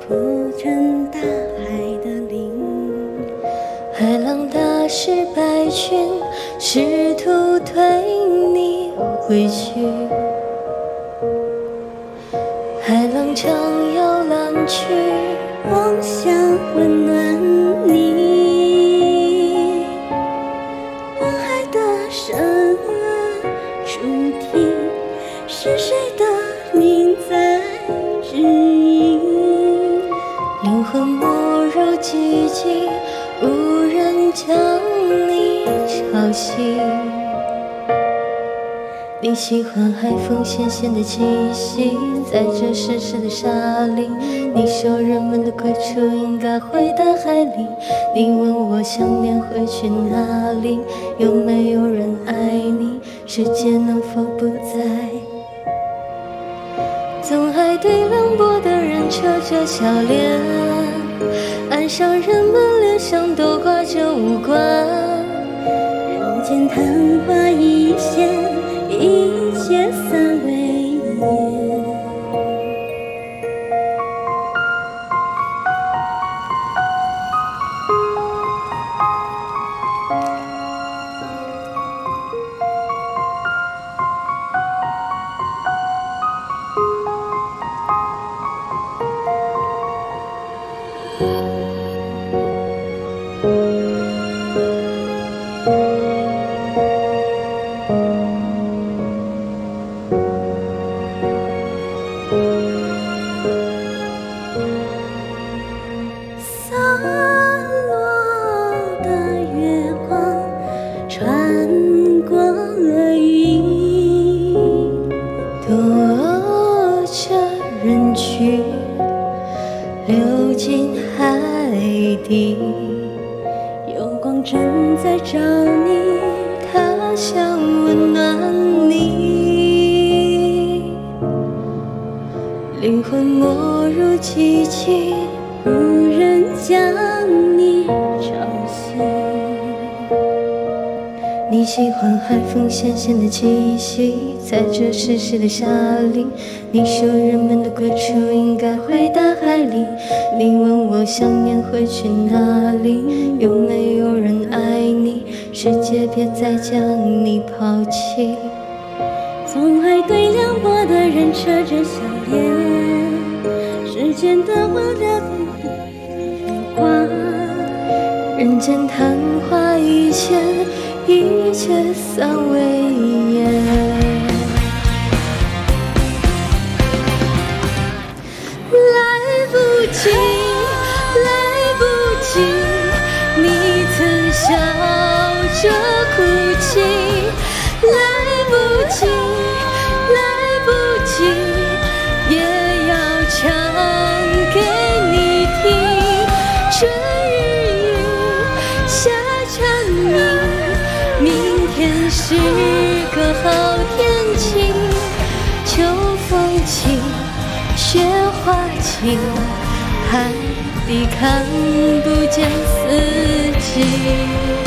铺成大海的鳞。海浪打湿白裙，试图推你回去。海浪唱摇篮曲，妄想温暖你。望海的深处听，是谁的将你吵醒。你喜欢海风咸咸的气息，在这湿湿的沙林。你说人们的归处应该回到海里。你问我想念会去哪里？有没有人爱你？世界能否不再？从海对凉薄的人扯着笑脸，上人们脸上都挂着无关。人间昙花一现，散落的月光穿过了云，躲着人群，流进海底。有光正在找你，他想温暖你，灵魂没入寂静。无人将你吵醒。你喜欢海风咸咸的气息，在这湿湿的沙林。你说人们的归处应该回大海里。你问我想念会去哪里？有没有？世界别再将你抛弃。总爱对凉薄的人扯着笑脸，时间的花了光。人间昙花一现，一切散为烟。来不及，海底看不见四季